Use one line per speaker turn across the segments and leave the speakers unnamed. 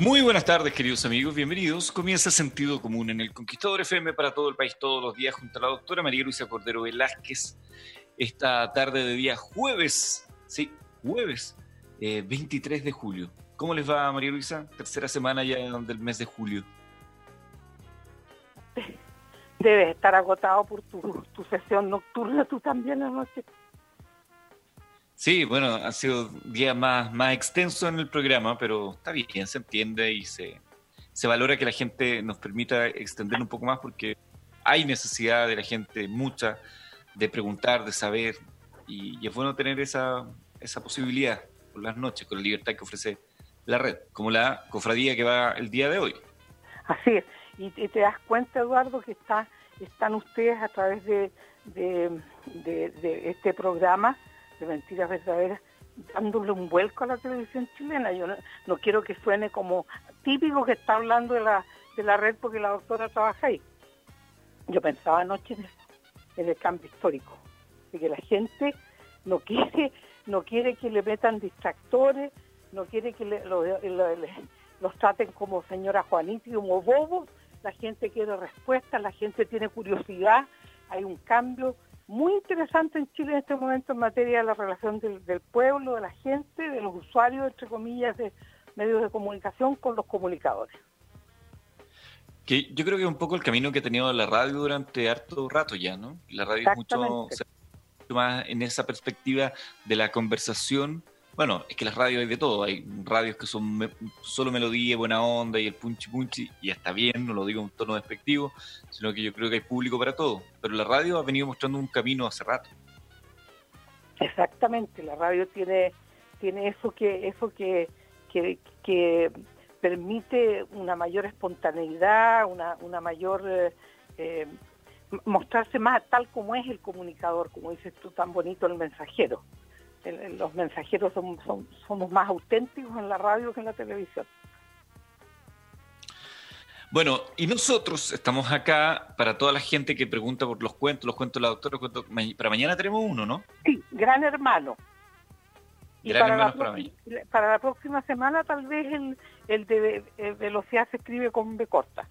Muy buenas tardes, queridos amigos. Bienvenidos. Comienza Sentido Común en el Conquistador FM para todo el país todos los días junto a la doctora María Luisa Cordero Velázquez. Esta tarde de día jueves, sí, jueves, 23 eh, de julio. ¿Cómo les va, María Luisa? Tercera semana ya del mes de julio.
Debes estar agotado por tu, tu sesión nocturna, tú también anoche.
Sí, bueno, ha sido día más, más extenso en el programa, pero está bien, se entiende y se, se valora que la gente nos permita extender un poco más porque hay necesidad de la gente, mucha, de preguntar, de saber, y, es bueno tener esa, esa posibilidad por las noches, con la libertad que ofrece la red, como la cofradía que va el día de hoy.
Así es, y, te das cuenta, Eduardo, que está, están ustedes a través de, de, de este programa de mentiras verdaderas, dándole un vuelco a la televisión chilena. Yo no, quiero que suene como típico que está hablando de la, de la red porque la doctora trabaja ahí. Yo pensaba anoche en, el cambio histórico, de que la gente no quiere, no quiere que le metan distractores, no quiere que los traten como señora Juanita y como bobos, la gente quiere respuestas, la gente tiene curiosidad, hay un cambio muy interesante en Chile en este momento en materia de la relación del, pueblo, de la gente, de los usuarios, entre comillas, de medios de comunicación con los comunicadores.
Que yo creo que es un poco el camino que ha tenido la radio durante harto rato ya, ¿no? La radio es mucho más en esa perspectiva de la conversación bueno, es que las radios hay de todo. Hay radios que son solo melodía, buena onda y el punchi punchi, y está bien, no lo digo en un tono despectivo, sino que yo creo que hay público para todo. Pero la radio ha venido mostrando un camino hace rato.
Exactamente, la radio tiene, tiene eso que, eso que, que, permite una mayor espontaneidad, una, una mayor eh, eh, mostrarse más tal como es el comunicador, como dices tú tan bonito el mensajero los mensajeros somos más auténticos en la radio que en la televisión.
Bueno, y nosotros estamos acá para toda la gente que pregunta por los cuentos, los cuentos de la doctora. para mañana tenemos uno, ¿no?
Sí, Gran Hermano. Y para, la, para, la próxima semana tal vez el, el de velocidad se escribe con B corta.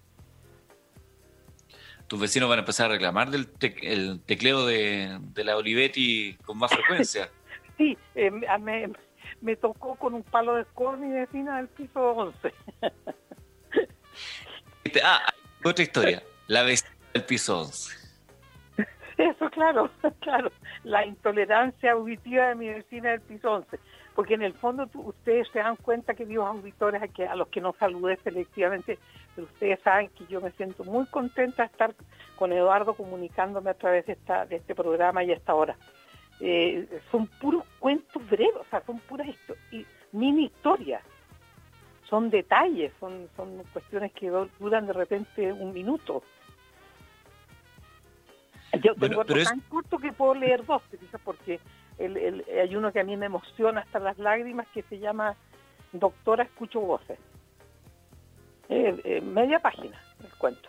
Tus vecinos van a empezar a reclamar del el tecleo de, de la Olivetti con más frecuencia.
Sí, eh, me, me, tocó con un palo de escoba mi vecina del piso 11.
ah, otra historia, la vecina del piso 11.
Eso, claro, claro, la intolerancia auditiva de mi vecina del piso 11. Porque en el fondo ustedes se dan cuenta, que queridos auditores, a, que, a los que no saludé selectivamente, pero ustedes saben que yo me siento muy contenta de estar con Eduardo comunicándome a través de, esta, de este programa y a esta hora. Eh, son puros cuentos breves, o sea, son puras mini historias. Son detalles, son, son cuestiones que duran de repente un minuto. Yo tengo otro tan corto que puedo leer dos, porque el, hay uno que a mí me emociona hasta las lágrimas que se llama Doctora Escucho Voces. Eh, eh, media página el cuento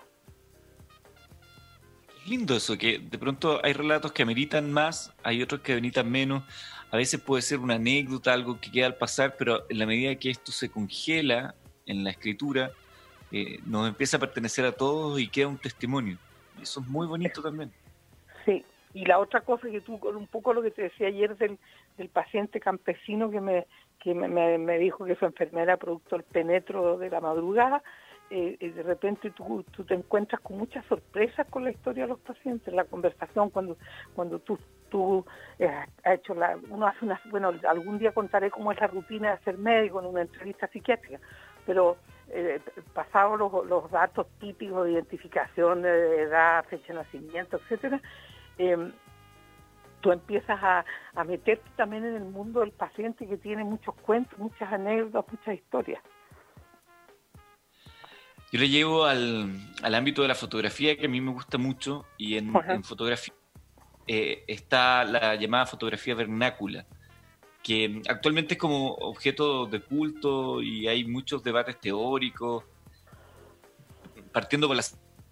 lindo eso, que de pronto hay relatos que ameritan más, hay otros que ameritan menos, a veces puede ser una anécdota, algo que queda al pasar, pero en la medida que esto se congela en la escritura, eh, nos empieza a pertenecer a todos y queda un testimonio. Eso es muy bonito también.
Sí, y la otra cosa que tú, un poco lo que te decía ayer del, del paciente campesino que me que me, me, dijo que su enfermera producto del penetro de la madrugada, eh, de repente tú, te encuentras con muchas sorpresas con la historia de los pacientes, la conversación cuando cuando tú tú eh, has hecho la, uno hace una, bueno, algún día contaré cómo es la rutina de ser médico en una entrevista psiquiátrica, pero eh, pasados los, datos típicos de identificación, de edad, fecha de nacimiento, etcétera, eh, tú empiezas a, a meterte también en el mundo del paciente que tiene muchos cuentos, muchas anécdotas, muchas historias.
Yo le llevo al, al, ámbito de la fotografía, que a mí me gusta mucho, y en, en fotografía eh, está la llamada fotografía vernácula, que actualmente es como objeto de culto y hay muchos debates teóricos, partiendo por la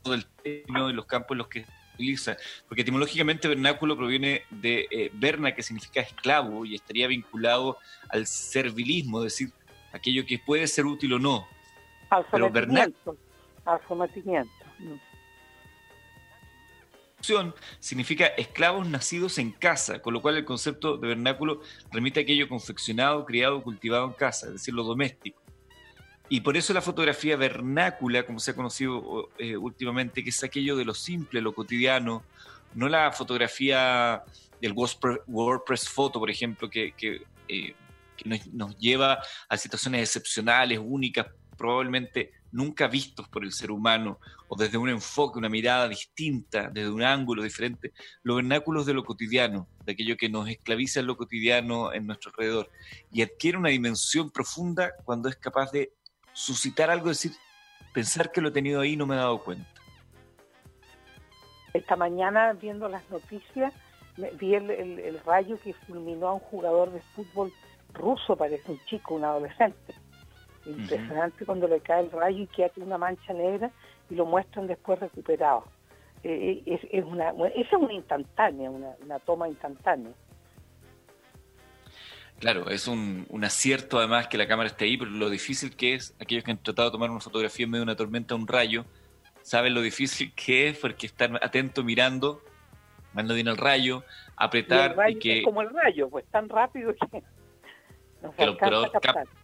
del término y los campos en los que utiliza, porque etimológicamente vernáculo proviene de eh, verna, que significa esclavo, y estaría vinculado al servilismo, es decir, aquello que puede ser útil o no.
Al sometimiento. Al sometimiento.
Significa esclavos nacidos en casa, con lo cual el concepto de vernáculo remite a aquello confeccionado, criado, cultivado en casa, es decir, lo doméstico. Y por eso la fotografía vernácula, como se ha conocido eh, últimamente, que es aquello de lo simple, lo cotidiano, no la fotografía del WordPress Photo, por ejemplo, que, eh, nos, lleva a situaciones excepcionales, únicas, probablemente nunca vistos por el ser humano, o desde un enfoque, una mirada distinta, desde un ángulo diferente, los vernáculos de lo cotidiano, de aquello que nos esclaviza en lo cotidiano en nuestro alrededor, y adquiere una dimensión profunda cuando es capaz de suscitar algo, decir, pensar que lo he tenido ahí y no me he dado cuenta.
Esta mañana viendo las noticias, vi el, rayo que fulminó a un jugador de fútbol ruso, parece un chico, un adolescente. Impresionante cuando le cae el rayo y queda una mancha negra y lo muestran después recuperado. Eh, eh, es, una, esa es una instantánea, una toma instantánea.
Claro, es un, acierto además que la cámara esté ahí, pero lo difícil que es, aquellos que han tratado de tomar una fotografía en medio de una tormenta, un rayo, saben lo difícil que es porque están atentos mirando, cuando viene el rayo, apretar
y, que... Es como el rayo, pues tan rápido que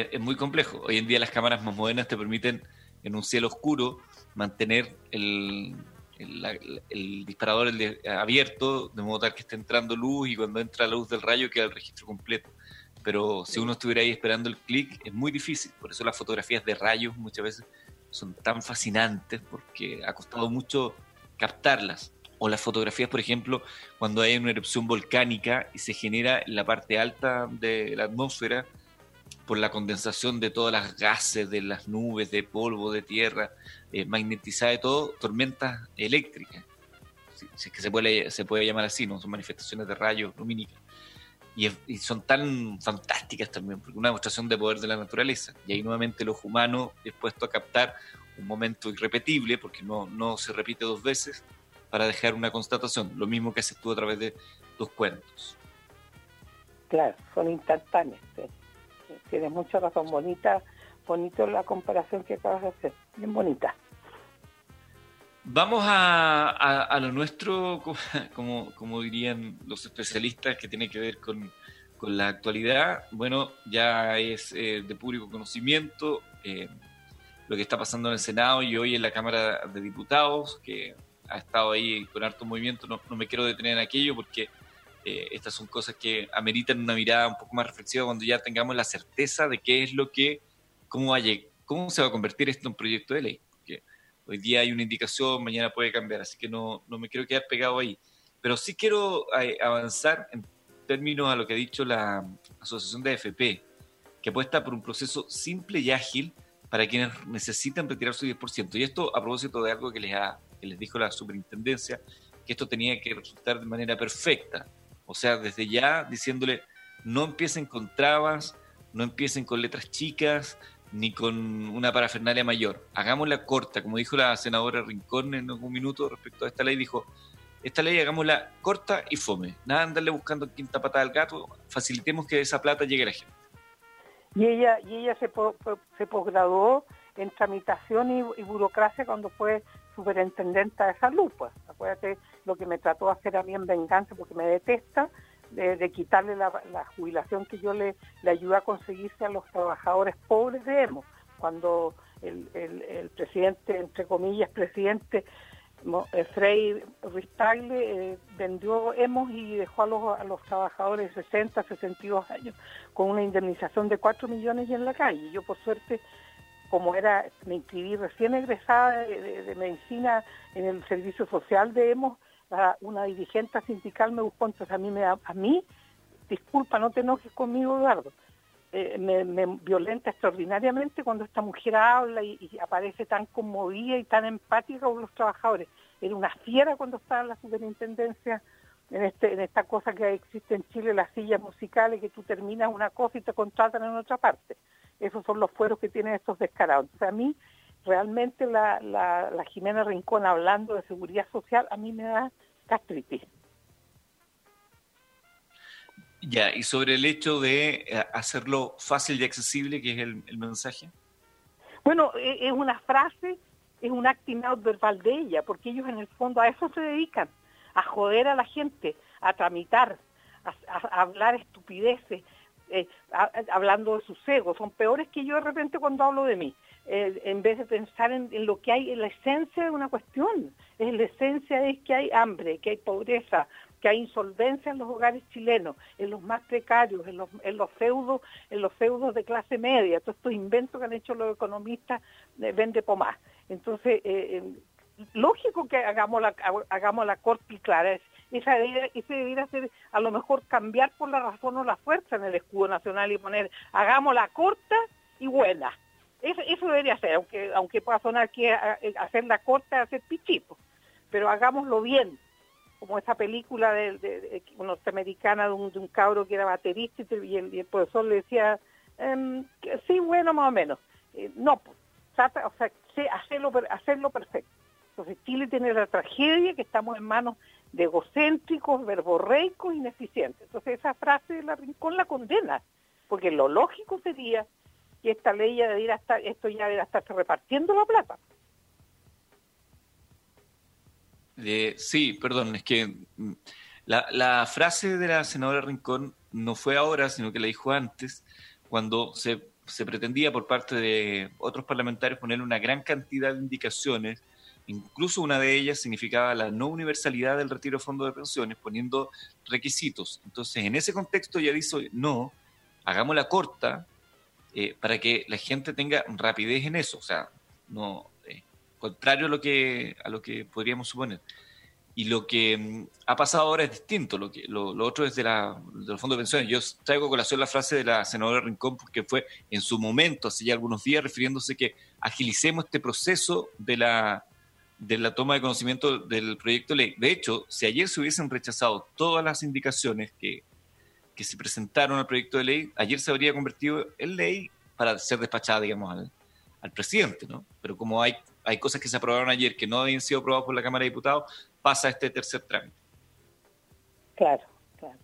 es muy complejo. Hoy en día las cámaras más modernas te permiten en un cielo oscuro mantener el, el, disparador el abierto, de modo tal que esté entrando luz y cuando entra la luz del rayo queda el registro completo. Pero si uno estuviera ahí esperando el clic, es muy difícil. Por eso las fotografías de rayos muchas veces son tan fascinantes porque ha costado mucho captarlas. O las fotografías, por ejemplo, cuando hay una erupción volcánica y se genera en la parte alta de la atmósfera por la condensación de todas las gases, de las nubes, de polvo, de tierra, eh, magnetizada de todo, tormentas eléctricas. Si, es que se puede, se puede llamar así, ¿no? Son manifestaciones de rayos lumínicos. Y, son tan fantásticas también, porque una demostración de poder de la naturaleza. Y ahí nuevamente el ojo humano es puesto a captar un momento irrepetible, porque no, no se repite dos veces, para dejar una constatación. Lo mismo que haces tú a través de tus cuentos.
Claro, son instantáneos. Tienes mucha razón, bonita, bonito la comparación que acabas de hacer, bien bonita.
Vamos a, lo nuestro, como, como dirían los especialistas, que tiene que ver con, la actualidad. Bueno, ya es eh, de público conocimiento eh, lo que está pasando en el Senado y hoy en la Cámara de Diputados, que ha estado ahí con harto movimiento. No, no me quiero detener en aquello porque eh, estas son cosas que ameritan una mirada un poco más reflexiva cuando ya tengamos la certeza de qué es lo que, cómo, va cómo se va a convertir esto en proyecto de ley. Porque hoy día hay una indicación, mañana puede cambiar, así que no, no me quiero quedar pegado ahí. Pero sí quiero eh, avanzar en términos a lo que ha dicho la Asociación de AFP, que apuesta por un proceso simple y ágil para quienes necesitan retirar su 10%. Y esto a propósito de algo que les, ha, que les dijo la superintendencia, que esto tenía que resultar de manera perfecta. O sea, desde ya diciéndole, no empiecen con trabas, no empiecen con letras chicas, ni con una parafernalia mayor. Hagámosla corta, como dijo la senadora Rincón en un minuto respecto a esta ley, dijo, esta ley hagámosla corta y fome. Nada andarle buscando quinta patada al gato, facilitemos que esa plata llegue a la gente.
Y ella, y ella se, se posgraduó en tramitación y, burocracia cuando fue superintendente de salud. Pues. Acuérdate lo que me trató de hacer a mí en venganza porque me detesta, de, quitarle la, jubilación que yo le, le ayudé a conseguirse a los trabajadores pobres de EMO. Cuando el, el, presidente, entre comillas, presidente eh, Frei Ristagle eh, vendió EMOS y dejó a los, a los trabajadores de 60, 62 años con una indemnización de 4 millones y en la calle. Yo, por suerte, como era, me inscribí recién egresada de, medicina en el servicio social de Una dirigente sindical me buscó, entonces a mí, me, a mí, disculpa, no te enojes conmigo, Eduardo, eh, me, violenta extraordinariamente cuando esta mujer habla y, aparece tan conmovida y tan empática con los trabajadores. Era una fiera cuando estaba en la superintendencia, en, este, en esta cosa que existe en Chile, las sillas musicales, que tú terminas una cosa y te contratan en otra parte. Esos son los fueros que tienen estos descarados. Entonces a mí, realmente la, la, la Jimena Rincón hablando de seguridad social, a mí me da gastritis.
Ya, y sobre el hecho de eh, hacerlo fácil y accesible, que es el, mensaje.
Bueno, e, es una frase, es un acting out verbal de ella, porque ellos en el fondo a eso se dedican, a joder a la gente, a tramitar, a, hablar estupideces, eh, hablando de sus egos. Son peores que yo de repente cuando hablo de mí. Eh, en vez de pensar en, lo que hay, en la esencia de una cuestión. Es la esencia es que hay hambre, que hay pobreza, que hay insolvencia en los hogares chilenos, en los más precarios, en los, en los feudos, en los feudos de clase media, todos estos inventos que han hecho los economistas de vende pomás. Entonces, eh, eh, lógico que hagamos la, hagamos la corte y clara. Esa ese debería ser a lo mejor cambiar por la razón o la fuerza en el escudo nacional y poner hagamos la corta y buena. Eso, eso debería ser, aunque aunque pueda sonar que hacer la corta hacer pichito, pero hagámoslo bien, como esa película de, de, norteamericana de un, de un, cabro que era baterista y el, profesor le decía, em, sí, bueno, más o menos. Eh, no, pues, trata, o sea, hacerlo, hacerlo perfecto. Entonces Chile tiene la tragedia que estamos en manos de egocéntricos, verborreicos, ineficientes. Entonces esa frase de la Rincón la condena, porque lo lógico sería que esta ley ya debiera estar, esto ya debería estarse repartiendo la plata.
sí, perdón, es que mm, la, frase de la senadora Rincón no fue ahora, sino que la dijo antes, cuando se, pretendía por parte de otros parlamentarios poner una gran cantidad de indicaciones, incluso una de ellas significaba la no universalidad del retiro de fondos de pensiones, poniendo requisitos. Entonces, en ese contexto ya dice, no, hagámosla corta eh, para que la gente tenga rapidez en eso. O sea, no, contrario a lo que, a lo que podríamos suponer. Y lo que mm, ha pasado ahora es distinto. Lo, que, lo, otro es de, la, los fondos de pensiones. Yo traigo a colación la frase de la senadora Rincón, porque fue en su momento, hace ya algunos días, refiriéndose que agilicemos este proceso de la, de la toma de conocimiento del proyecto de ley. De hecho, si ayer se hubiesen rechazado todas las indicaciones que, que se presentaron al proyecto de ley, ayer se habría convertido en ley para ser despachada, digamos, al, al presidente, ¿no? Pero como hay hay cosas que se aprobaron ayer que no habían sido aprobadas por la Cámara de Diputados, pasa este tercer trámite.
Claro, claro.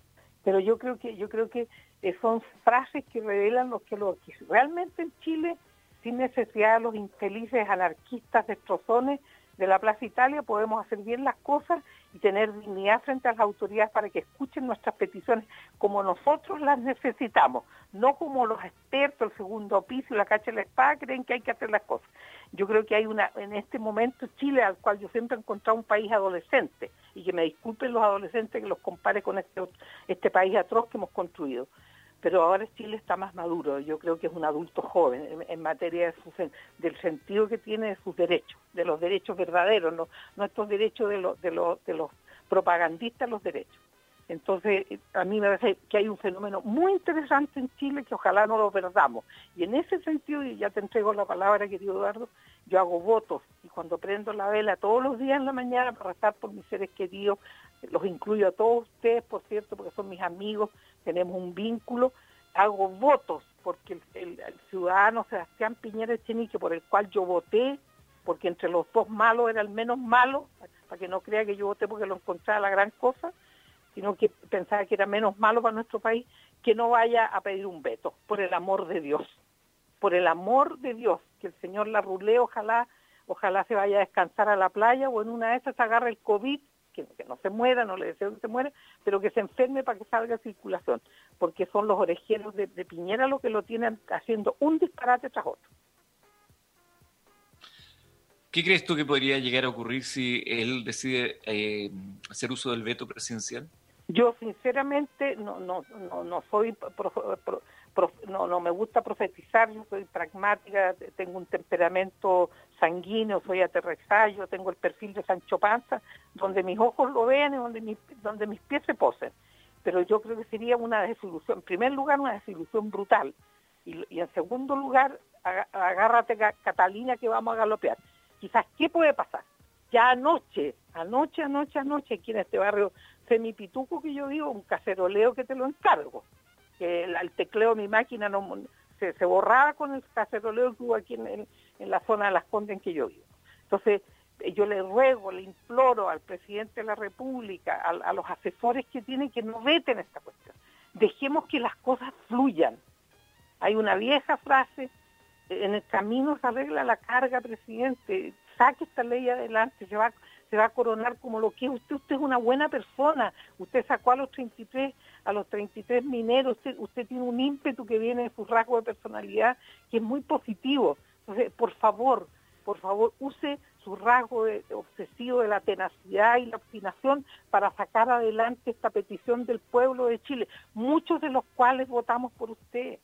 Pero yo creo que yo creo que eh, son frases que revelan lo que, lo que realmente en Chile, sin necesidad de los infelices anarquistas destrozones, de la Plaza Italia podemos hacer bien las cosas y tener dignidad frente a las autoridades para que escuchen nuestras peticiones como nosotros las necesitamos, no como los expertos, el segundo piso la cacha de la espada creen que hay que hacer las cosas. Yo creo que hay una, en este momento Chile, al cual yo siempre he encontrado un país adolescente, y que me disculpen los adolescentes que los compare con este, este país atroz que hemos construido pero ahora Chile está más maduro, yo creo que es un adulto joven en, materia de del sentido que tiene de sus derechos, de los derechos verdaderos, no, estos derechos de los propagandistas, los derechos. Entonces, a mí me parece que hay un fenómeno muy interesante en Chile que ojalá no lo perdamos. Y en ese sentido, y ya te entrego la palabra, querido Eduardo, yo hago votos y cuando prendo la vela todos los días en la mañana para rezar por mis seres queridos, los incluyo a todos ustedes, por cierto, porque son mis amigos, tenemos un vínculo, hago votos porque el, ciudadano Sebastián Piñera Echenique, por el cual yo voté, porque entre los dos malos era el menos malo, para que no crea que yo voté porque lo encontraba la gran cosa, sino que pensaba que era menos malo para nuestro país, que no vaya a pedir un veto, por el amor de Dios, por el amor de Dios, que el señor la rule, ojalá, ojalá se vaya a descansar a la playa o en una de esas agarre el COVID, que, no se muera, no le deseo que se muera, pero que se enferme para que salga a circulación, porque son los orejeros de, de Piñera los que lo tienen haciendo un disparate tras otro.
¿Qué crees tú que podría llegar a ocurrir si él decide eh, hacer uso del veto presidencial?
Yo sinceramente no no no, no soy no, no me gusta profetizar, yo soy pragmática, tengo un temperamento sanguíneo, soy aterrizayo, tengo el perfil de Sancho Panza, donde mis ojos lo vean y donde, mis, donde mis pies se posen. Pero yo creo que sería una desilusión, en primer lugar una desilusión brutal, y, y en segundo lugar, agárrate Catalina que vamos a galopear quizás qué puede pasar. Ya anoche, anoche, anoche, anoche, aquí en este barrio semipituco que yo vivo, un caceroleo que te lo encargo. Que el, tecleo de mi máquina se, borraba con el caceroleo que hubo aquí en, la zona de las Condes en que yo vivo. Entonces, eh, yo le ruego, le imploro al presidente de la República, a, a los asesores que tienen que no veten esta cuestión. Dejemos que las cosas fluyan. Hay una vieja frase en el camino se arregla la carga, presidente, saque esta ley adelante, se va, se va a coronar como lo que es usted, usted es una buena persona, usted sacó a los 33, a los 33 mineros, usted, usted tiene un ímpetu que viene de su rasgo de personalidad que es muy positivo. Entonces, por favor, por favor, use su rasgo obsesivo de la tenacidad y la obstinación para sacar adelante esta petición del pueblo de Chile, muchos de los cuales votamos por usted.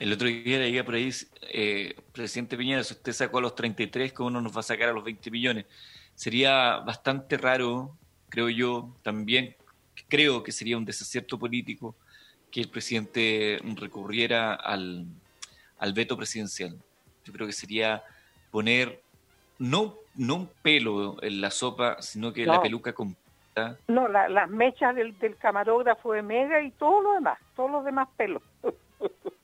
El otro día leía por ahí, eh, presidente Piñera, si usted sacó a los 33, ¿cómo no nos va a sacar a los 20 millones? Sería bastante raro, creo yo, también creo que sería un desacierto político que el presidente recurriera al, veto presidencial. Yo creo que sería poner no, no un pelo en la sopa, sino que la peluca completa.
No, las mechas del, del camarógrafo de Mega y todo lo demás, todos los demás pelos.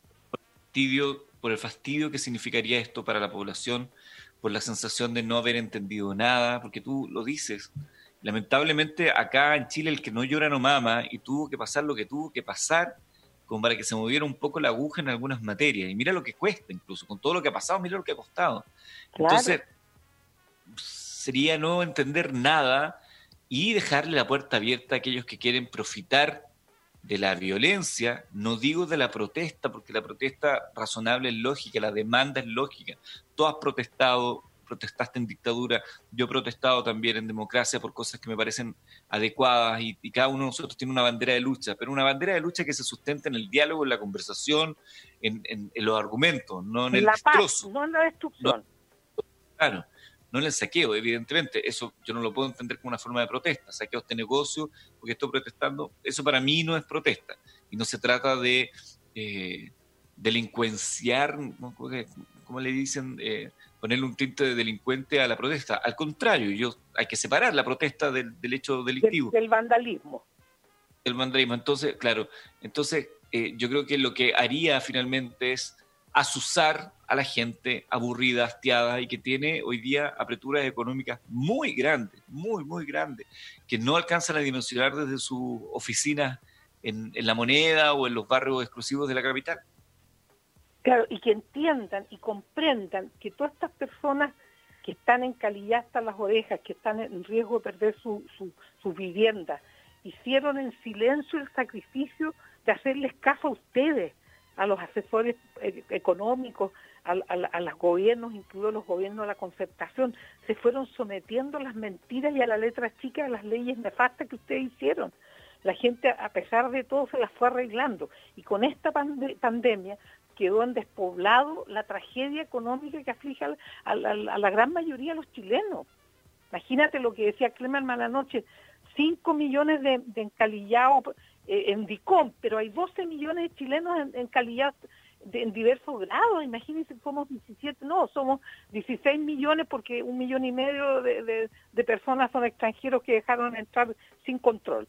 por el fastidio que significaría esto para la población, por la sensación de no haber entendido nada, porque tú lo dices. Lamentablemente acá en Chile el que no llora no mama y tuvo que pasar lo que tuvo que pasar como para que se moviera un poco la aguja en algunas materias. Y mira lo que cuesta incluso, con todo lo que ha pasado, mira lo que ha costado. Entonces, sería no entender nada y dejarle la puerta abierta a aquellos que quieren profitar de la violencia, no digo de la protesta, porque la protesta razonable es lógica, la demanda es lógica. Tú has protestado, protestaste en dictadura, yo he protestado también en democracia por cosas que me parecen adecuadas y, cada uno de nosotros tiene una bandera de lucha, pero una bandera de lucha que se sustenta en el diálogo, en la conversación, en, los argumentos, no en el
la destrozo. no en la destrucción.
claro no en el saqueo, evidentemente. Eso yo no lo puedo entender como una forma de protesta. Saqueo este negocio porque estoy protestando. Eso para mí no es protesta. Y no se trata de eh, delincuenciar, como le dicen? Eh, ponerle un tinte de delincuente a la protesta. Al contrario, yo, hay que separar la protesta del, hecho delictivo.
Del, vandalismo.
El vandalismo. Entonces, claro, entonces eh, yo creo que lo que haría finalmente es asusar a la gente aburrida, hastiada y que tiene hoy día apreturas económicas muy grandes, muy, muy grandes, que no alcanzan a dimensionar desde sus oficinas en, la moneda o en los barrios exclusivos de la capital.
Claro, y que entiendan y comprendan que todas estas personas que están en calidad hasta las orejas, que están en riesgo de perder su, su, su vivienda, hicieron en silencio el sacrificio de hacerles caso a ustedes, a los asesores eh, económicos, a, los gobiernos, incluidos los gobiernos de la concertación, se fueron sometiendo a las mentiras y a la letra chica de las leyes nefastas que ustedes hicieron. La gente, a pesar de todo, se las fue arreglando. Y con esta pandemia quedó en despoblado la tragedia económica que aflige a la, gran mayoría de los chilenos. Imagínate lo que decía Clemen anoche, 5 millones de, de encalillados eh, en DICOM, pero hay 12 millones de chilenos en, calidad en diversos grados, imagínense, somos 17, no, somos 16 millones porque un millón y medio de, personas son extranjeros que dejaron entrar sin control.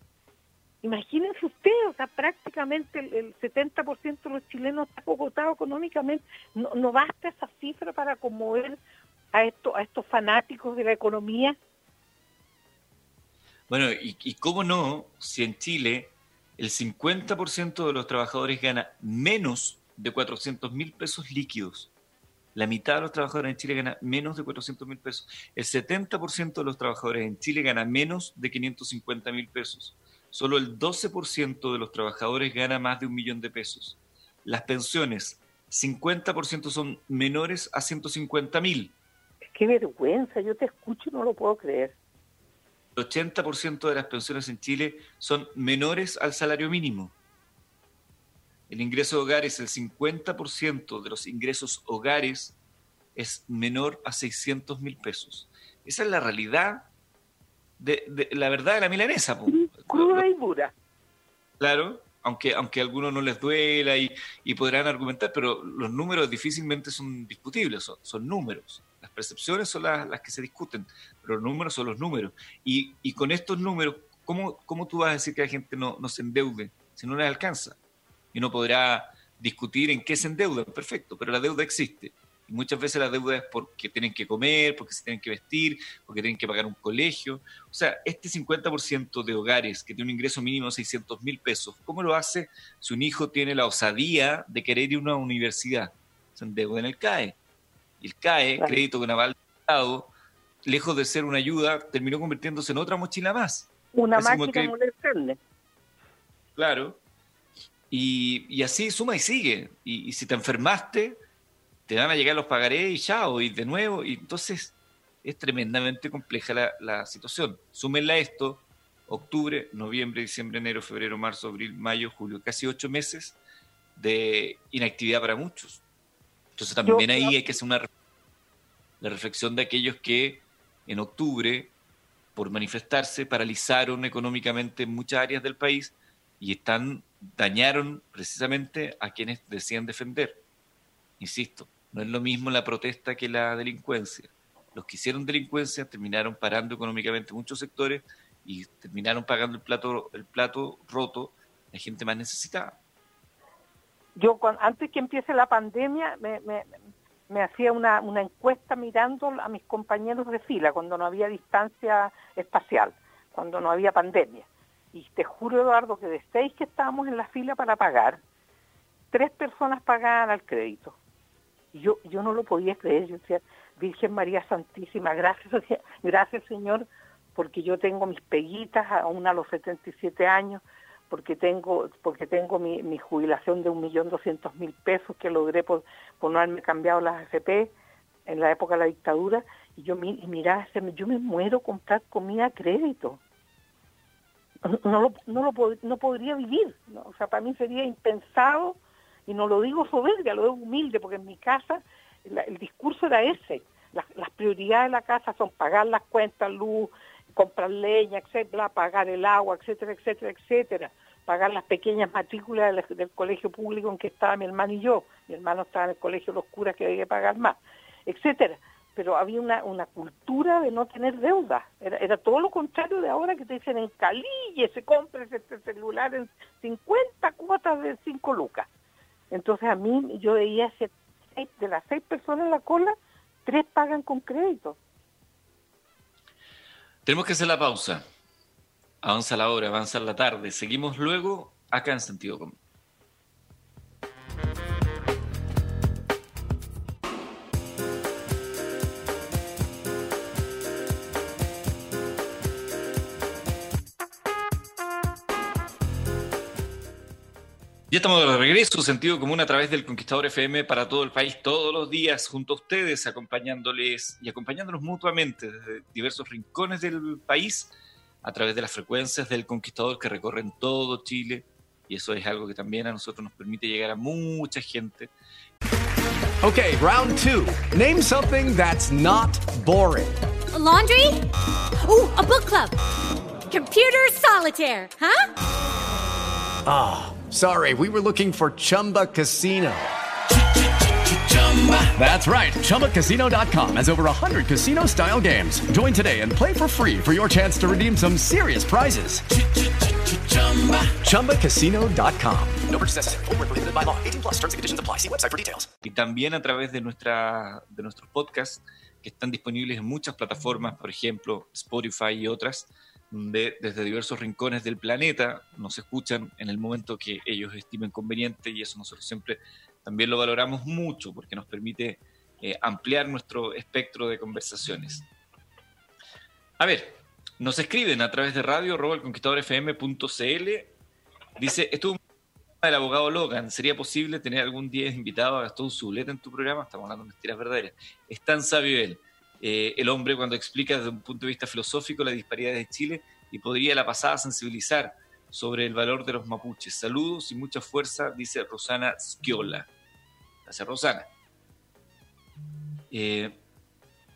Imagínense ustedes, o sea, prácticamente el, 70% de los chilenos está agotado económicamente. No, no basta esa cifra para conmover a, esto, a estos fanáticos de la economía?
Bueno, y, y cómo no, si en Chile el 50% de los trabajadores gana menos de 400 mil pesos líquidos. La mitad de los trabajadores en Chile gana menos de 400 mil pesos. El 70% de los trabajadores en Chile gana menos de 550 mil pesos. Solo el 12% de los trabajadores gana más de un millón de pesos. Las pensiones, 50% son menores a 150 mil.
Qué vergüenza, yo te escucho y no lo puedo creer.
El 80% de las pensiones en Chile son menores al salario mínimo. El ingreso de hogares, el 50% de los ingresos hogares es menor a 600 mil pesos. Esa es la realidad, de, la verdad de la milanesa.
Cruda y dura.
Claro, aunque, aunque a algunos no les duela y, podrán argumentar, pero los números difícilmente son discutibles, son números percepciones son las, que se discuten, pero los números son los números. Y, con estos números, ¿cómo, ¿cómo, tú vas a decir que la gente no, no se endeude si no les alcanza? Y no podrá discutir en qué se endeuda, perfecto, pero la deuda existe. Y muchas veces la deuda es porque tienen que comer, porque se tienen que vestir, porque tienen que pagar un colegio. O sea, este 50% de hogares que tiene un ingreso mínimo de 600 mil pesos, ¿cómo lo hace si un hijo tiene la osadía de querer ir a una universidad? Se endeuda en el CAE y el CAE, crédito con aval Estado, lejos de ser una ayuda, terminó convirtiéndose en otra mochila más.
Una máquina de
Claro. Y, así suma y sigue. Y, si te enfermaste, te van a llegar los pagarés y chao, y de nuevo. Y entonces es tremendamente compleja la, la situación. Súmenla a esto, octubre, noviembre, diciembre, enero, febrero, marzo, abril, mayo, julio, casi ocho meses de inactividad para muchos. Entonces también ahí hay que hacer una la reflexión de aquellos que en octubre, por manifestarse, paralizaron económicamente muchas áreas del país y están dañaron precisamente a quienes decían defender. Insisto, no es lo mismo la protesta que la delincuencia. Los que hicieron delincuencia terminaron parando económicamente muchos sectores y terminaron pagando el plato, el plato roto la gente más necesitada
yo antes que empiece la pandemia me, hacía una, encuesta mirando a mis compañeros de fila cuando no había distancia espacial, cuando no había pandemia. Y te juro, Eduardo, que de seis que estábamos en la fila para pagar, tres personas pagaban al crédito. Y yo, yo no lo podía creer. Yo decía, Virgen María Santísima, gracias, gracias Señor, porque yo tengo mis peguitas, aún a los 77 años, porque tengo porque tengo mi, mi jubilación de un millón doscientos mil pesos que logré por, por no haberme cambiado las AFP en la época de la dictadura y yo y mira yo me muero comprar comida a crédito. No lo, no lo no podría vivir o sea para mí sería impensado y no lo digo soberbia lo digo humilde porque en mi casa el discurso era ese. Las prioridades de la casa son pagar las cuentas luz comprar leña, etcétera, pagar el agua, etcétera, etcétera, etcétera, pagar las pequeñas matrículas del, colegio público en que estaba mi hermano y yo. Mi hermano estaba en el colegio Los Curas que había que pagar más, etcétera. Pero había una, una cultura de no tener deuda. Era, todo lo contrario de ahora que te dicen en Calille, se compra este celular en 50 cuotas de 5 lucas. Entonces a mí yo veía de las seis personas en la cola, tres pagan con crédito.
Tenemos que hacer la pausa. Avanza la hora, avanza la tarde. Seguimos luego acá en Sentido Común. Ya estamos de regreso, sentido común a través del Conquistador FM para todo el país, todos los días, junto a ustedes, acompañándoles y acompañándonos mutuamente desde diversos rincones del país, a través de las frecuencias del Conquistador que recorren todo Chile. Y eso es algo que también a nosotros nos permite llegar a mucha gente.
Ok, round two. Name something that's not boring.
laundry? Uh, a book club. Computer solitaire, huh?
Ah. Sorry, we were looking for Chumba Casino. That's right. ChumbaCasino.com has over 100 casino style games. Join today and play for free for your chance to redeem some serious prizes. ChumbaCasino.com. No purchase necessary. Full prohibited by law. 18 plus terms and conditions apply. See website for details.
Y también a través de, nuestra, de nuestros podcasts que están disponibles en muchas plataformas, por ejemplo, Spotify y otras, donde desde diversos rincones del planeta nos escuchan en el momento que ellos estimen conveniente y eso nosotros siempre también lo valoramos mucho porque nos permite eh, ampliar nuestro espectro de conversaciones. A ver, nos escriben a través de radio fm.cl Dice, estuvo el abogado Logan. ¿Sería posible tener algún día invitado a Gastón Zuleta en tu programa? Estamos hablando de mentiras verdaderas. Es tan sabio él. Eh, el hombre cuando explica desde un punto de vista filosófico la disparidad de Chile y podría la pasada sensibilizar sobre el valor de los mapuches. Saludos y mucha fuerza, dice Rosana Schiola. Gracias, Rosana. Eh,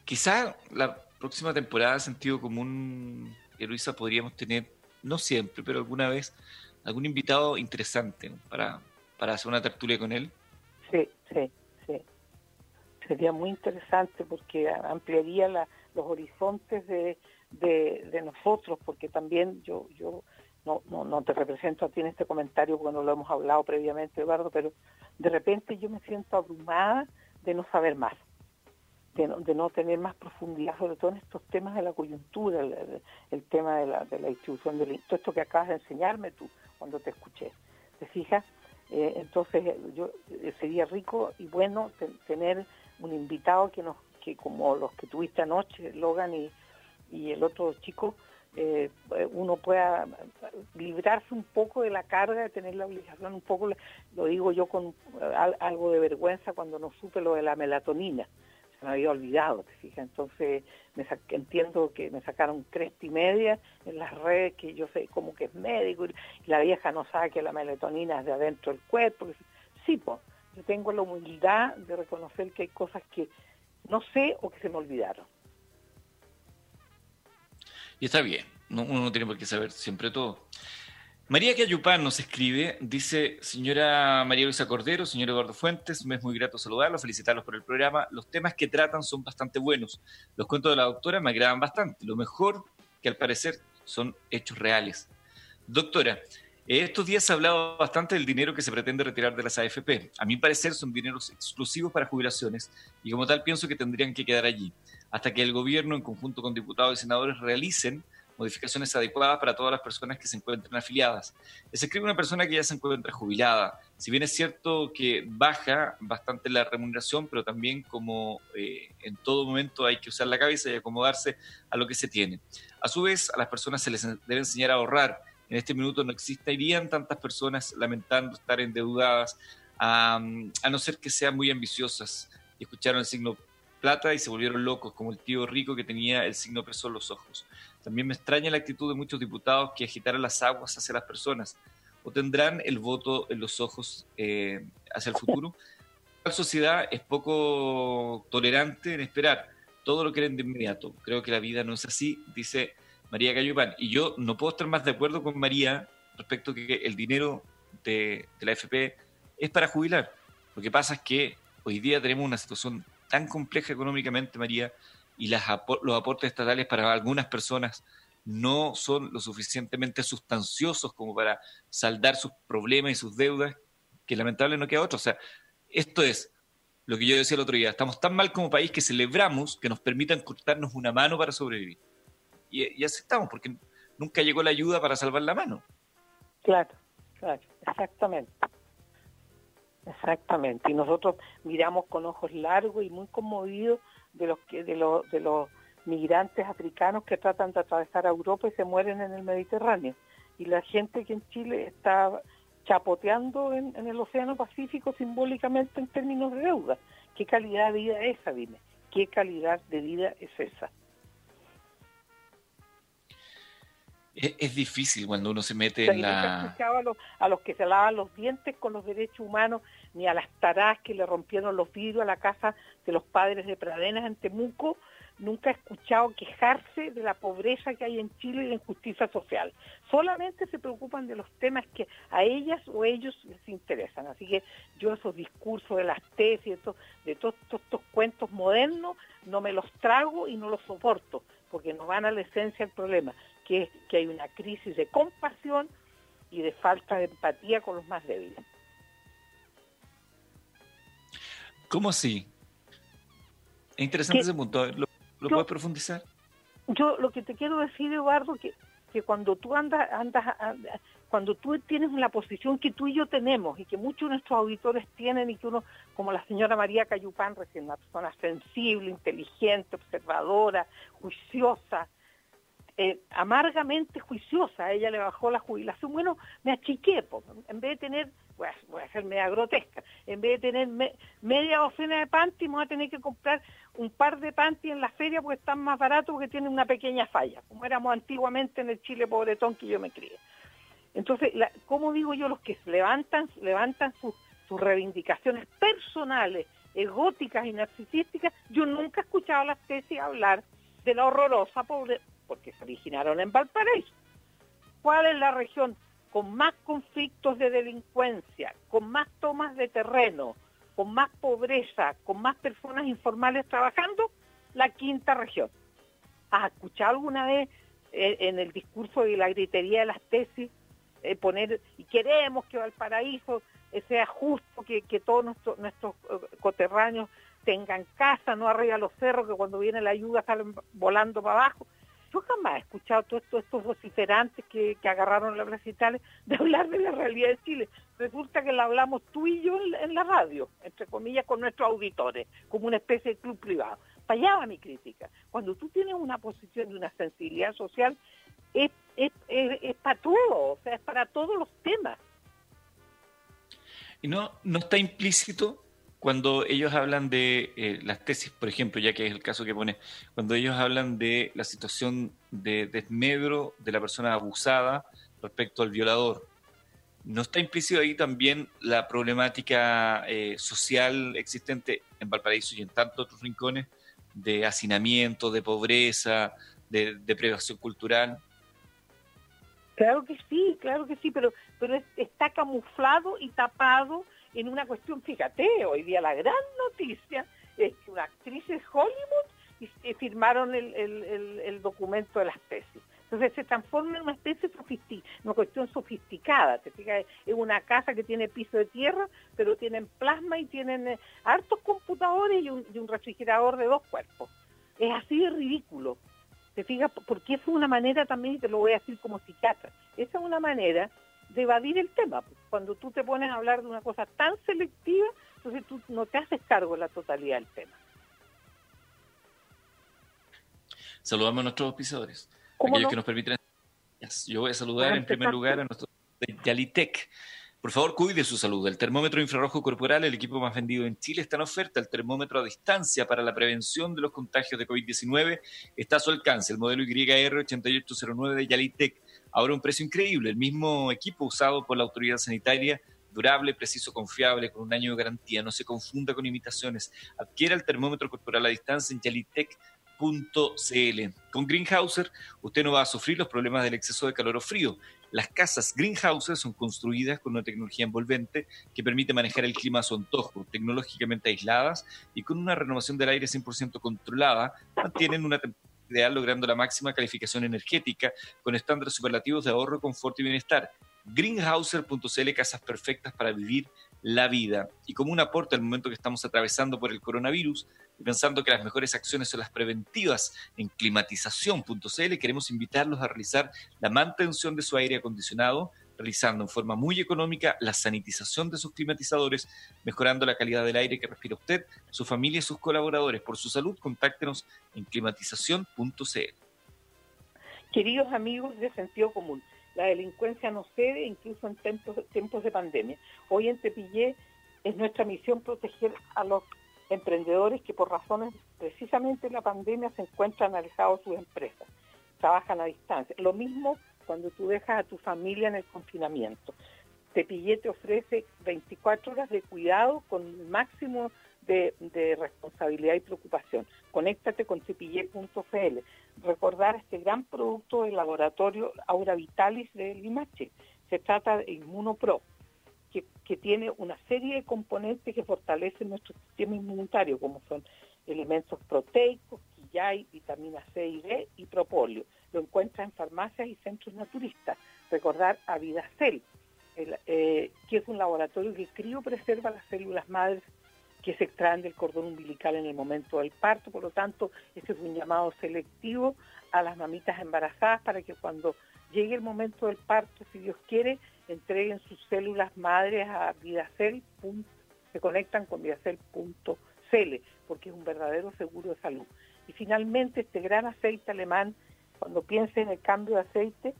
quizá la próxima temporada, sentido común, que Luisa, podríamos tener, no siempre, pero alguna vez, algún invitado interesante para, para hacer una tertulia con él.
Sí, sí sería muy interesante porque ampliaría los horizontes de, nosotros, porque también yo, yo no, no, te represento a ti en este comentario porque no lo hemos hablado previamente, Eduardo, pero de repente yo me siento abrumada de no saber más, de no, de no tener más profundidad, sobre todo en estos temas de la coyuntura, el, tema de la, de la distribución del... Todo esto que acabas de enseñarme tú cuando te escuché. ¿Te fijas? Eh, entonces yo eh, sería rico y bueno tener un invitado que nos que como los que tuviste anoche, Logan y, y el otro chico, eh, uno pueda librarse un poco de la carga de tener la obligación, un poco, lo digo yo con algo de vergüenza cuando no supe lo de la melatonina, se me había olvidado, te fijas, entonces me entiendo que me sacaron cresta y media en las redes que yo sé como que es médico y la vieja no sabe que la melatonina es de adentro del cuerpo, sí, pues yo tengo la humildad de reconocer que hay cosas que no sé o que se me olvidaron.
Y está bien, uno no tiene por qué saber siempre todo. María Cayupán nos escribe, dice, señora María Luisa Cordero, señor Eduardo Fuentes, me es muy grato saludarlos, felicitarlos por el programa. Los temas que tratan son bastante buenos. Los cuentos de la doctora me agradan bastante. Lo mejor que al parecer son hechos reales. Doctora, estos días se ha hablado bastante del dinero que se pretende retirar de las AFP. A mi parecer son dineros exclusivos para jubilaciones y como tal pienso que tendrían que quedar allí, hasta que el gobierno en conjunto con diputados y senadores realicen modificaciones adecuadas para todas las personas que se encuentren afiliadas. Se escribe una persona que ya se encuentra jubilada. Si bien es cierto que baja bastante la remuneración, pero también como eh, en todo momento hay que usar la cabeza y acomodarse a lo que se tiene. A su vez, a las personas se les debe enseñar a ahorrar en este minuto no existirían tantas personas lamentando estar endeudadas, a, a no ser que sean muy ambiciosas y escucharon el signo plata y se volvieron locos, como el tío rico que tenía el signo peso en los ojos. También me extraña la actitud de muchos diputados que agitaron las aguas hacia las personas. ¿O tendrán el voto en los ojos eh, hacia el futuro? La sociedad es poco tolerante en esperar. Todo lo quieren de inmediato. Creo que la vida no es así, dice María Cayupán. Y yo no puedo estar más de acuerdo con María respecto a que el dinero de, la FP es para jubilar. Lo que pasa es que hoy día tenemos una situación tan compleja económicamente, María, y las, los aportes estatales para algunas personas no son lo suficientemente sustanciosos como para saldar sus problemas y sus deudas, que lamentablemente no queda otro. O sea, esto es lo que yo decía el otro día. Estamos tan mal como país que celebramos que nos permitan cortarnos una mano para sobrevivir y, aceptamos, porque nunca llegó la ayuda para salvar la mano.
Claro, claro, exactamente. Exactamente. Y nosotros miramos con ojos largos y muy conmovidos de los que de los de los migrantes africanos que tratan de atravesar a Europa y se mueren en el Mediterráneo. Y la gente que en Chile está chapoteando en, en el Océano Pacífico simbólicamente en términos de deuda. ¿Qué calidad de vida es esa, dime? ¿Qué calidad de vida es esa?
Es, difícil cuando uno se mete en la...
A los, a los que se lavan los dientes con los derechos humanos, ni a las tarás que le rompieron los vidrios a la casa de los padres de Pradenas en Temuco, nunca he escuchado quejarse de la pobreza que hay en Chile y la injusticia social. Solamente se preocupan de los temas que a ellas o ellos les interesan. Así que yo esos discursos de las tesis, de todos estos cuentos modernos, no me los trago y no los soporto, porque no van a la esencia del problema que, que hay una crisis de compasión y de falta de empatía con los más débiles.
¿Cómo así? Es interesante ese punto. ¿Lo, lo puedes profundizar?
Yo lo que te quiero decir, Eduardo, que, que cuando tú andas, andas, cuando tú tienes la posición que tú y yo tenemos y que muchos de nuestros auditores tienen y que uno, como la señora María Cayupán, recién una persona sensible, inteligente, observadora, juiciosa, eh, amargamente juiciosa, ella le bajó la jubilación, bueno, me achiqué, en vez de tener, voy a, voy a ser media grotesca, en vez de tener media docena de panty, me voy a tener que comprar un par de panty en la feria porque están más baratos porque tienen una pequeña falla, como éramos antiguamente en el Chile pobretón que yo me crié. Entonces, ¿cómo digo yo? Los que levantan, levantan sus, sus reivindicaciones personales, egóticas y narcisísticas, yo nunca he escuchado a las tesis hablar de la horrorosa pobre, porque se originaron en Valparaíso. ¿Cuál es la región con más conflictos de delincuencia, con más tomas de terreno, con más pobreza, con más personas informales trabajando? La quinta región. ¿Has escuchado alguna vez eh, en el discurso de la gritería de las tesis eh, poner, y queremos que Valparaíso eh, sea justo, que, que todos nuestros, nuestros coterráneos tengan casa, no arriba los cerros, que cuando viene la ayuda salen volando para abajo? Yo jamás he escuchado todos estos vociferantes que, que agarraron Plaza Italia de hablar de la realidad de Chile. Resulta que la hablamos tú y yo en, la radio, entre comillas, con nuestros auditores, como una especie de club privado. Va mi crítica. Cuando tú tienes una posición de una sensibilidad social, es, es, es, para todo, o sea, es para todos los temas.
Y no, no está implícito cuando ellos hablan de eh, las tesis, por ejemplo, ya que es el caso que pone, cuando ellos hablan de la situación de desmedro de la persona abusada respecto al violador, ¿no está implícito ahí también la problemática eh, social existente en Valparaíso y en tantos otros rincones de hacinamiento, de pobreza, de deprivación cultural?
Claro que sí, claro que sí, pero, pero está camuflado y tapado en una cuestión, fíjate, hoy día la gran noticia es que una actriz de Hollywood firmaron el, el, el, documento de las tesis. Entonces se transforma en una especie sofisticada, una cuestión sofisticada. ¿te fijas? Es una casa que tiene piso de tierra, pero tienen plasma y tienen eh, hartos computadores y un, y un, refrigerador de dos cuerpos. Es así de ridículo. ¿Te fijas? Porque es una manera también, y te lo voy a decir como psiquiatra, esa es una manera de evadir el tema. Cuando tú te pones a hablar de una cosa tan selectiva, entonces tú no te haces cargo de la totalidad del tema.
Saludamos a nuestros auspiciadores, aquellos que nos permiten. Yo voy a saludar en primer lugar a nuestro de Yalitec. Por favor, cuide su salud. El termómetro infrarrojo corporal, el equipo más vendido en Chile, está en oferta. El termómetro a distancia para la prevención de los contagios de COVID-19 está a su alcance. El modelo YR8809 de Yalitec ahora un precio increíble. El mismo equipo usado por la autoridad sanitaria, durable, preciso, confiable, con un año de garantía. No se confunda con imitaciones. Adquiera el termómetro corporal a distancia en Yalitec.cl. Con Greenhouser, usted no va a sufrir los problemas del exceso de calor o frío. Las casas Greenhouser son construidas con una tecnología envolvente que permite manejar el clima a su antojo, tecnológicamente aisladas y con una renovación del aire 100% controlada, mantienen una temperatura logrando la máxima calificación energética con estándares superlativos de ahorro, confort y bienestar. Greenhouser.cl, casas perfectas para vivir la vida. Y como un aporte al momento que estamos atravesando por el coronavirus, pensando que las mejores acciones son las preventivas en climatización.cl, queremos invitarlos a realizar la mantención de su aire acondicionado realizando en forma muy económica la sanitización de sus climatizadores, mejorando la calidad del aire que respira usted, su familia y sus colaboradores. Por su salud, contáctenos en climatización.cl.
Queridos amigos de sentido común, la delincuencia no cede incluso en tiempos, tiempos de pandemia. Hoy en Tepillé es nuestra misión proteger a los emprendedores que por razones precisamente de la pandemia se encuentran alejados de sus empresas, trabajan a distancia. Lo mismo cuando tú dejas a tu familia en el confinamiento. Tepillé te ofrece 24 horas de cuidado con el máximo de, responsabilidad y preocupación. Conéctate con cepillé.cl. Recordar este gran producto del laboratorio Aura Vitalis de Limache. Se trata de Inmunopro, que, que tiene una serie de componentes que fortalecen nuestro sistema inmunitario, como son elementos proteicos, quillay, vitamina C y D y propóleo lo encuentra en farmacias y centros naturistas. Recordar a Vidacel, el, eh, que es un laboratorio que preserva las células madres que se extraen del cordón umbilical en el momento del parto. Por lo tanto, este es un llamado selectivo a las mamitas embarazadas para que cuando llegue el momento del parto, si Dios quiere, entreguen sus células madres a Vidacel, se conectan con vidacel.cl, porque es un verdadero seguro de salud. Y finalmente, este gran aceite alemán, cuando pienses en el cambio de aceite,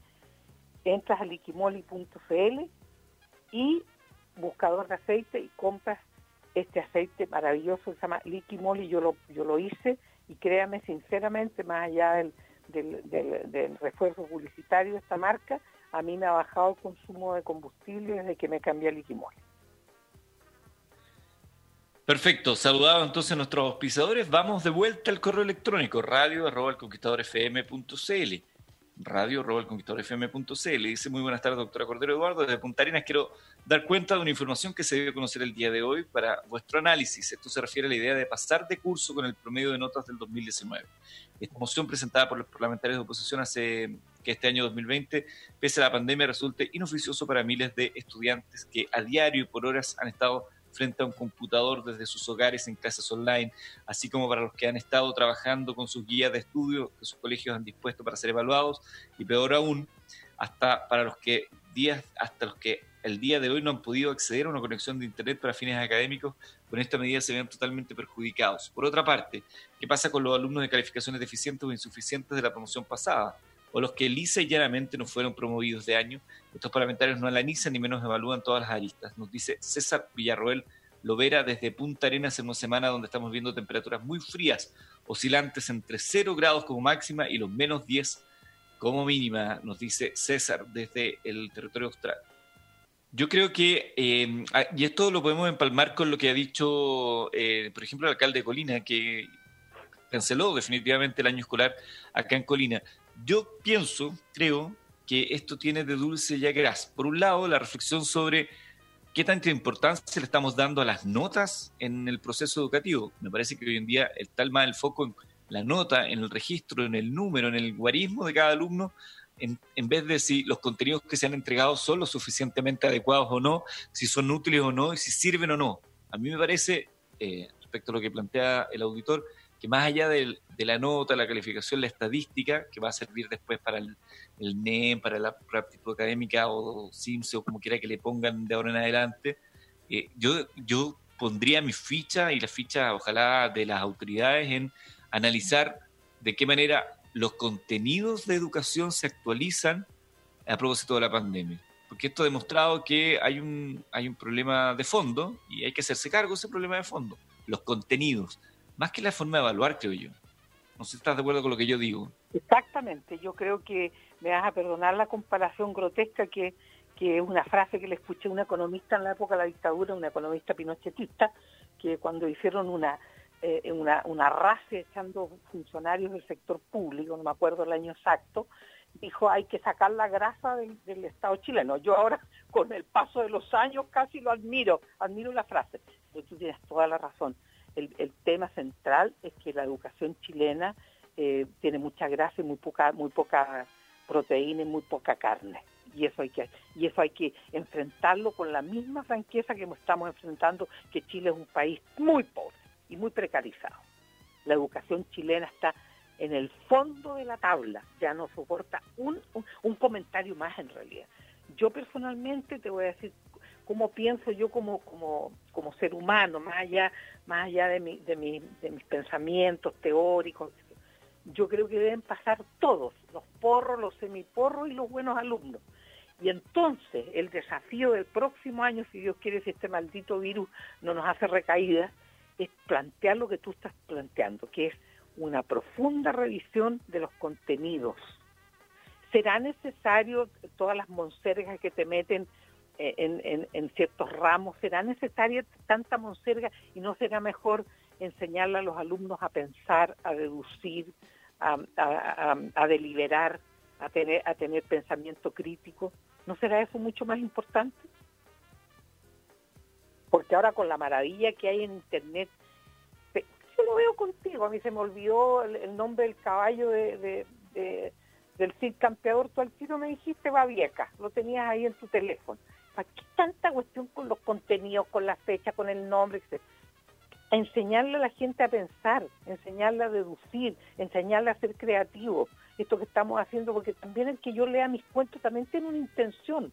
entras a liquimoli.cl y buscador de aceite y compras este aceite maravilloso que se llama Liquimoli, yo lo, yo lo hice y créame sinceramente, más allá del, refuerzo publicitario de esta marca, a mí me ha bajado el consumo de combustible desde que me cambié a Liquimoli.
Perfecto, saludado entonces a nuestros auspiciadores. Vamos de vuelta al correo electrónico radio arroba radio fm.cl. Dice muy buenas tardes, doctora Cordero Eduardo. Desde Punta Arenas quiero dar cuenta de una información que se debe conocer el día de hoy para vuestro análisis. Esto se refiere a la idea de pasar de curso con el promedio de notas del 2019. Esta moción presentada por los parlamentarios de oposición hace que este año 2020, pese a la pandemia, resulte inoficioso para miles de estudiantes que a diario y por horas han estado frente a un computador desde sus hogares en clases online, así como para los que han estado trabajando con sus guías de estudio que sus colegios han dispuesto para ser evaluados, y peor aún, hasta para los que días, hasta los que el día de hoy no han podido acceder a una conexión de Internet para fines académicos, con esta medida se ven totalmente perjudicados. Por otra parte, ¿qué pasa con los alumnos de calificaciones deficientes o insuficientes de la promoción pasada? o los que lisa y llanamente no fueron promovidos de año. Estos parlamentarios no analizan ni menos evalúan todas las aristas. Nos dice César Villarroel Lovera desde Punta Arenas en una semana donde estamos viendo temperaturas muy frías, oscilantes entre 0 grados como máxima y los menos 10 como mínima, nos dice César desde el territorio austral. Yo creo que, eh, ah, y esto lo podemos empalmar con lo que ha dicho, eh, por ejemplo, el alcalde de Colina, que canceló definitivamente el año escolar acá en Colina. Yo pienso, creo, que esto tiene de dulce ya gras. Por un lado, la reflexión sobre qué tanta importancia le estamos dando a las notas en el proceso educativo. Me parece que hoy en día está más el foco en la nota, en el registro, en el número, en el guarismo de cada alumno, en, vez de si los contenidos que se han entregado son lo suficientemente adecuados o no, si son útiles o no, y si sirven o no. A mí me parece, eh, respecto a lo que plantea el auditor, que más allá de, la nota, la calificación, la estadística, que va a servir después para el, NEM, para la práctica académica o CIMSE o como quiera que le pongan de ahora en adelante, eh, yo, yo pondría mi ficha y la ficha, ojalá, de las autoridades en analizar de qué manera los contenidos de educación se actualizan a propósito de la pandemia. Porque esto ha demostrado que hay un, hay un problema de fondo y hay que hacerse cargo de ese problema de fondo. Los contenidos más que la forma de evaluar, creo yo. No sé si estás de acuerdo con lo que yo digo.
Exactamente, yo creo que me vas a perdonar la comparación grotesca que, que es una frase que le escuché a un economista en la época de la dictadura, un economista pinochetista, que cuando hicieron una, eh, una, una echando funcionarios del sector público, no me acuerdo el año exacto, dijo hay que sacar la grasa del, del, Estado chileno. Yo ahora, con el paso de los años, casi lo admiro, admiro la frase, pero tú tienes toda la razón el, tema central es que la educación chilena eh, tiene mucha grasa y muy poca, muy poca proteína y muy poca carne. Y eso hay que, y eso hay que enfrentarlo con la misma franqueza que estamos enfrentando que Chile es un país muy pobre y muy precarizado. La educación chilena está en el fondo de la tabla, ya no soporta un, un comentario más en realidad. Yo personalmente te voy a decir cómo pienso yo como, como, como ser humano, más allá, más allá de, mi, de, de mis pensamientos teóricos. Yo creo que deben pasar todos, los porros, los semiporros y los buenos alumnos. Y entonces el desafío del próximo año, si Dios quiere, si este maldito virus no nos hace recaídas, es plantear lo que tú estás planteando, que es una profunda revisión de los contenidos. ¿Será necesario todas las monsergas que te meten en, ciertos ramos. ¿Será necesaria tanta monserga y no será mejor enseñarle a los alumnos a pensar, a deducir, a, deliberar, a tener, a tener pensamiento crítico? ¿No será eso mucho más importante? Porque ahora con la maravilla que hay en Internet, yo lo veo contigo, a mí se me olvidó el, nombre del caballo de, del Cid Campeador, tú al tiro me dijiste va vieja, lo tenías ahí en tu teléfono. ¿Para qué tanta cuestión con los contenidos, con la fecha, con el nombre? enseñarle a la gente a pensar, enseñarle a deducir, enseñarle a ser creativo. Esto que estamos haciendo, porque también el que yo lea mis cuentos también tiene una intención.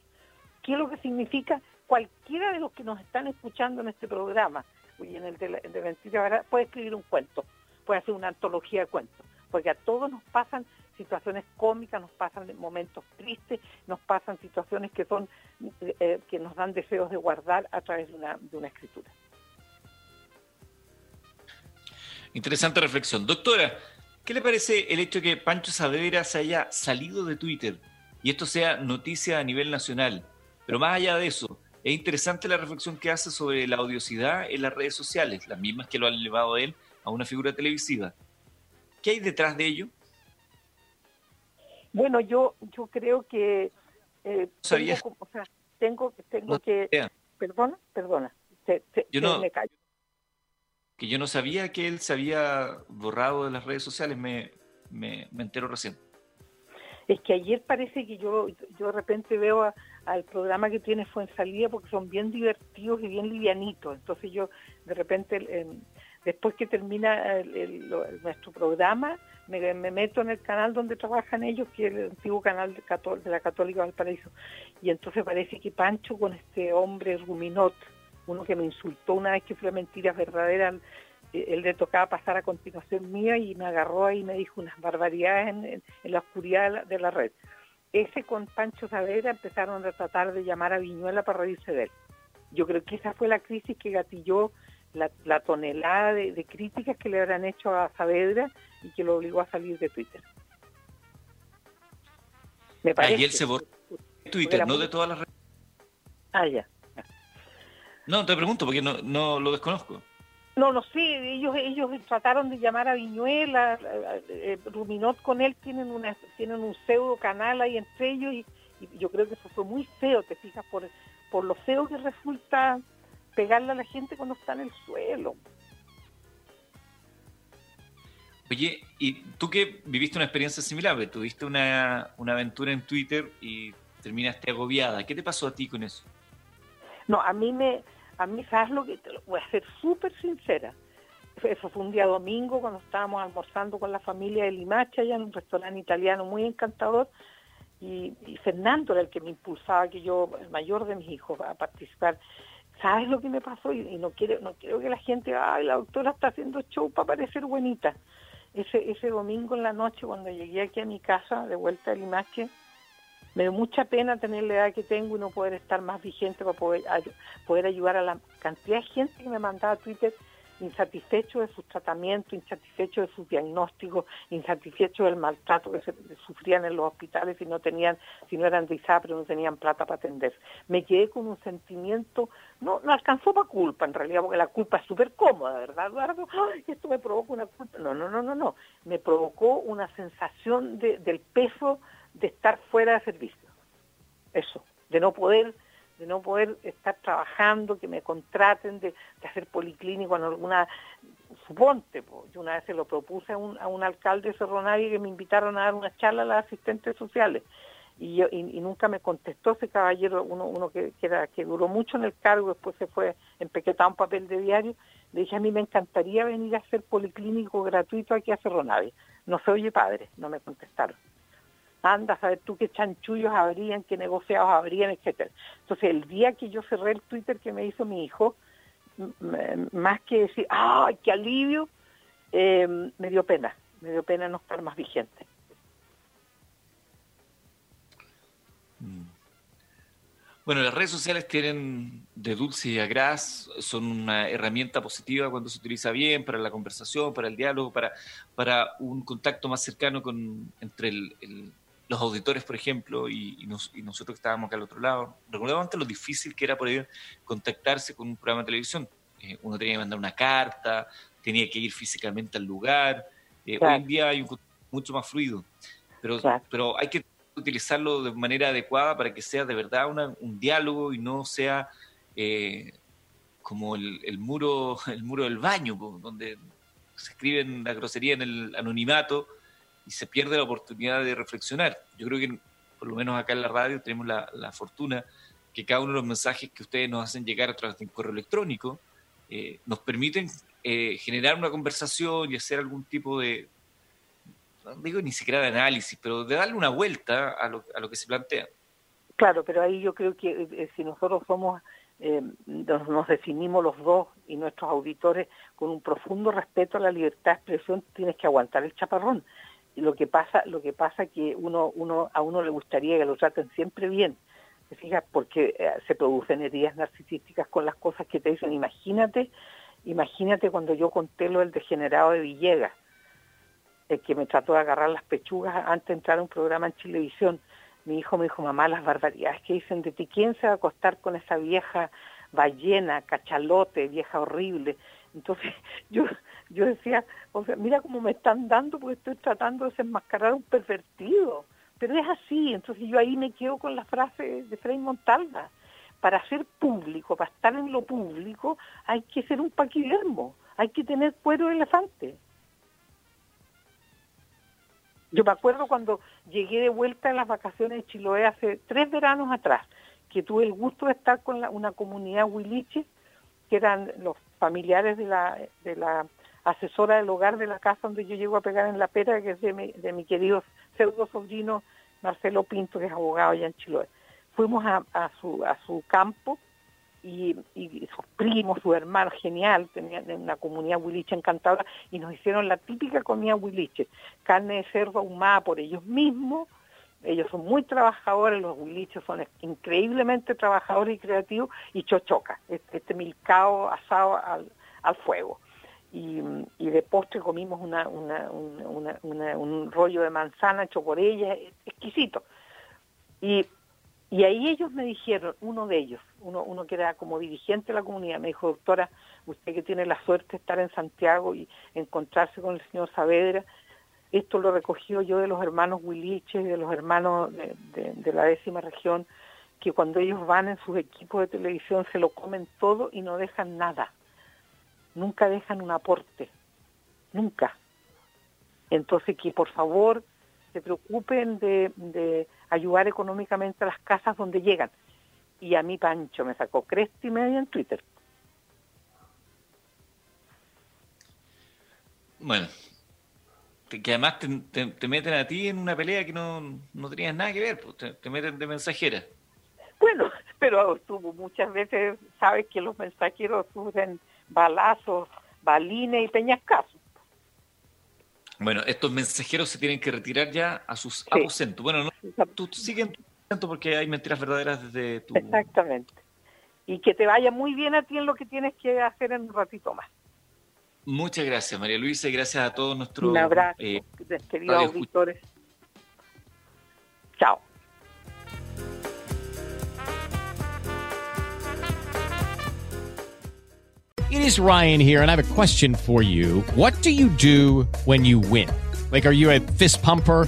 ¿Qué es lo que significa? Cualquiera de los que nos están escuchando en este programa, y en el de, de Mentira puede escribir un cuento, puede hacer una antología de cuentos, porque a todos nos pasan situaciones cómicas, nos pasan momentos tristes, nos pasan situaciones que son eh, que nos dan deseos de guardar a través de una, de una escritura.
Interesante reflexión. Doctora, ¿qué le parece el hecho de que Pancho Saavedra se haya salido de Twitter y esto sea noticia a nivel nacional? Pero más allá de eso, es interesante la reflexión que hace sobre la odiosidad en las redes sociales, las mismas que lo han elevado a él a una figura televisiva. ¿Qué hay detrás de ello?
Bueno, yo yo creo que eh, tengo, o sea, tengo, tengo que perdona, perdona,
yo no, me callo que yo no sabía que él se había borrado de las redes sociales, me, me, entero recién.
Es que ayer parece que yo, yo de repente veo al programa que tiene Fuensalida porque son bien divertidos y bien livianitos. Entonces yo de repente, después que termina nuestro programa, me, meto en el canal donde trabajan ellos, que es el antiguo canal de, de la Católica Valparaíso. Y entonces parece que Pancho con este hombre Ruminot, uno que me insultó una vez que fue mentiras verdaderas, eh, él le tocaba pasar a continuación mía y me agarró ahí y me dijo unas barbaridades en, la oscuridad de la, red. Ese con Pancho Saavedra empezaron a tratar de llamar a Viñuela para reírse de él. Yo creo que esa fue la crisis que gatilló la, tonelada de, críticas que le habrán hecho a Saavedra y que lo obligó a salir de Twitter.
Me parece. él se borró Twitter, no de todas las redes.
Ah, ya.
No, te pregunto porque no, no lo desconozco.
No, no sé, ellos ellos trataron de llamar a Viñuela, eh, Ruminot con él tienen una tienen un pseudo canal ahí entre ellos y, yo creo que eso fue muy feo, te fijas, por, por lo feo que resulta pegarle a la gente cuando está en el suelo.
Oye, y tú que viviste una experiencia similar, tuviste una, una aventura en Twitter y terminaste agobiada, ¿qué te pasó a ti con eso?
No, a mí me, a mí, ¿sabes lo que? Te lo voy a ser súper sincera. Eso fue un día domingo cuando estábamos almorzando con la familia de Limacha, allá en un restaurante italiano muy encantador, y, Fernando era el que me impulsaba que yo, el mayor de mis hijos, a participar. ¿Sabes lo que me pasó? Y, no quiero no quiero que la gente, ay, la doctora está haciendo show para parecer buenita. Ese, ese domingo en la noche, cuando llegué aquí a mi casa, de vuelta a Limache, me dio mucha pena tener la edad que tengo y no poder estar más vigente para poder, poder ayudar a la cantidad de gente que me mandaba a Twitter insatisfecho de sus tratamientos, insatisfecho de sus diagnósticos, insatisfecho del maltrato que se, sufrían en los hospitales si no tenían, si no eran de ISAPRE, no tenían plata para atender. Me quedé con un sentimiento, no, no alcanzó para culpa en realidad, porque la culpa es súper cómoda, ¿verdad, Eduardo? esto me provoca una culpa. No, no, no, no, no. Me provocó una sensación de, del peso de estar fuera de servicio. Eso, de no poder de no poder estar trabajando, que me contraten, de, hacer policlínico en alguna, suponte, yo una vez se lo propuse a un, a un alcalde de Cerro que me invitaron a dar una charla a las asistentes sociales. Y, yo, y, nunca me contestó ese caballero, uno, uno que, que, que duró mucho en el cargo, después se fue empaquetado un papel de diario, le dije a mí me encantaría venir a hacer policlínico gratuito aquí a Cerro No se oye padre, no me contestaron anda a saber tú qué chanchullos habrían, qué negociados habrían, etcétera. Entonces, el día que yo cerré el Twitter que me hizo mi hijo, más que decir, ¡ay, qué alivio! Eh, me dio pena, me dio pena no estar más vigente.
Mm. Bueno, las redes sociales tienen de dulce y a gras, son una herramienta positiva cuando se utiliza bien para la conversación, para el diálogo, para, para un contacto más cercano con, entre el, los auditores, por ejemplo, y, nosotros que estábamos acá al otro lado, recordamos antes lo difícil que era poder contactarse con un programa de televisión. Eh, uno tenía que mandar una carta, tenía que ir físicamente al lugar. Eh, hoy en día hay un mucho más fluido, pero, pero hay que utilizarlo de manera adecuada para que sea de verdad un diálogo y no sea eh, como el, el, muro el muro del baño, donde se escriben la grosería en el anonimato y se pierde la oportunidad de reflexionar. Yo creo que por lo menos acá en la radio tenemos la, fortuna que cada uno de los mensajes que ustedes nos hacen llegar a través de un correo electrónico eh, nos permiten eh, generar una conversación y hacer algún tipo de, no digo ni siquiera de análisis, pero de darle una vuelta a lo, a lo que se plantea.
Claro, pero ahí yo creo que eh, si nosotros somos, eh, nos, nos, definimos los dos y nuestros auditores con un profundo respeto a la libertad de expresión, tienes que aguantar el chaparrón. Lo que pasa, lo que pasa que uno, uno, a uno le gustaría que lo traten siempre bien, ¿te? Porque eh, se producen heridas narcisísticas con las cosas que te dicen. Imagínate, imagínate cuando yo conté lo del degenerado de Villegas, el que me trató de agarrar las pechugas antes de entrar a un programa en Televisión mi hijo me dijo, mamá, las barbaridades que dicen de ti, ¿quién se va a acostar con esa vieja ballena, cachalote, vieja horrible? Entonces yo, yo decía, o sea, mira cómo me están dando porque estoy tratando de desenmascarar un pervertido. Pero es así, entonces yo ahí me quedo con la frase de Frei Montalva. Para ser público, para estar en lo público, hay que ser un paquidermo, hay que tener cuero de elefante. Yo me acuerdo cuando llegué de vuelta en las vacaciones de Chiloé hace tres veranos atrás, que tuve el gusto de estar con la, una comunidad huiliche, que eran los familiares de la, asesora del hogar de la casa donde yo llego a pegar en la pera, que es de mi, de mi querido pseudo sobrino Marcelo Pinto, que es abogado allá en Chiloé. Fuimos a, a, su, a su campo y, y, sus primos, su hermano, genial, tenían una comunidad huiliche encantadora y nos hicieron la típica comida huiliche, carne de cerdo ahumada por ellos mismos, ellos son muy trabajadores, los huiliches son increíblemente trabajadores y creativos, y chochoca, este, este milcao asado al, fuego. Y, de postre comimos un rollo de manzana hecho por ella, exquisito. Y y ahí ellos me dijeron, uno de ellos, uno, uno que era como dirigente de la comunidad, me dijo, doctora, usted que tiene la suerte de estar en Santiago y encontrarse con el señor Saavedra, esto lo recogió yo de los hermanos Huiliches, de los hermanos de, la décima región, que cuando ellos van en sus equipos de televisión se lo comen todo y no dejan nada. Nunca dejan un aporte. Nunca. Entonces que por favor se preocupen de, de ayudar económicamente a las casas donde llegan. Y a mí Pancho me sacó cresta y media en Twitter.
Bueno, que además te, te, te, meten a ti en una pelea que no, no tenías nada que ver, pues, te, te, meten de mensajera.
Bueno, pero tú muchas veces sabes que los mensajeros sufren balazos, balines y peñascazos.
Bueno, estos mensajeros se tienen que retirar ya a sus sí. aposentos. Bueno, no, tú sigues tu aposento porque hay mentiras verdaderas desde tu...
Exactamente. Y que te vaya muy bien a ti en lo que tienes que hacer en un ratito más.
Muchas gracias, María Luisa, y gracias a todos nuestros...
Un abrazo, eh, queridos auditores. Chao.
It is Ryan here, and I have a question for you. What do you do when you win? Like, are you a fist pumper?